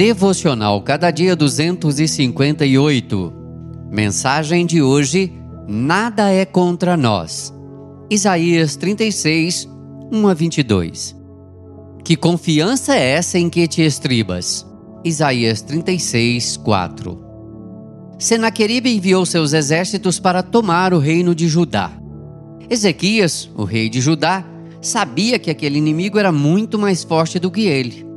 Devocional Cada Dia 258. Mensagem de hoje: Nada é contra nós. Isaías 36, 1 a 22. Que confiança é essa em que te estribas? Isaías 36, 4. Senaqueribe enviou seus exércitos para tomar o reino de Judá. Ezequias, o rei de Judá, sabia que aquele inimigo era muito mais forte do que ele.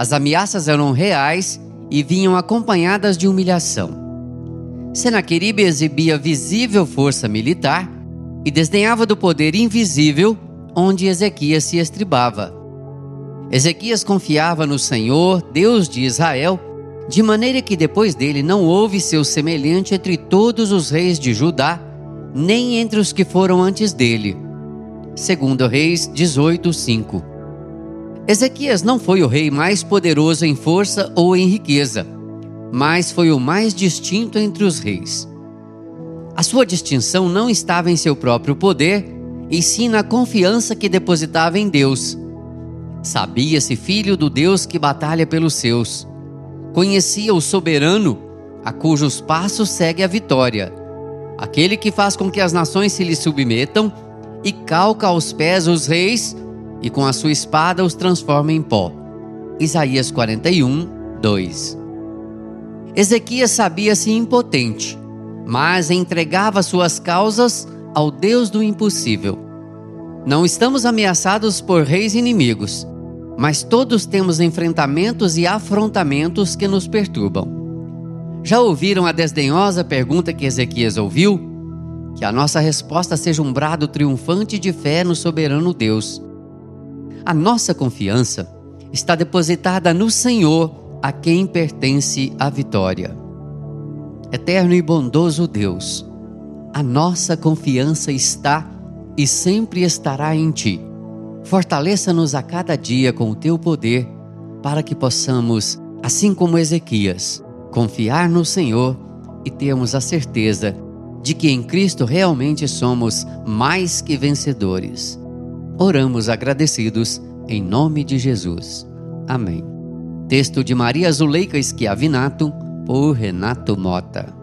As ameaças eram reais e vinham acompanhadas de humilhação. Senaqueribe exibia visível força militar e desdenhava do poder invisível onde Ezequias se estribava. Ezequias confiava no Senhor, Deus de Israel, de maneira que depois dele não houve seu semelhante entre todos os reis de Judá, nem entre os que foram antes dele. Segundo Reis 18:5. Ezequias não foi o rei mais poderoso em força ou em riqueza, mas foi o mais distinto entre os reis. A sua distinção não estava em seu próprio poder, e sim na confiança que depositava em Deus. Sabia-se filho do Deus que batalha pelos seus. Conhecia o soberano, a cujos passos segue a vitória, aquele que faz com que as nações se lhe submetam e calca aos pés os reis e com a sua espada os transforma em pó. Isaías 41, 2. Ezequias sabia-se impotente, mas entregava suas causas ao Deus do impossível. Não estamos ameaçados por reis inimigos, mas todos temos enfrentamentos e afrontamentos que nos perturbam. Já ouviram a desdenhosa pergunta que Ezequias ouviu? Que a nossa resposta seja um brado triunfante de fé no soberano Deus. A nossa confiança está depositada no Senhor, a quem pertence a vitória. Eterno e bondoso Deus, a nossa confiança está e sempre estará em Ti. Fortaleça-nos a cada dia com o Teu poder, para que possamos, assim como Ezequias, confiar no Senhor e termos a certeza de que em Cristo realmente somos mais que vencedores. Oramos agradecidos em nome de Jesus. Amém. Texto de Maria Zuleika Schiavinato por Renato Mota.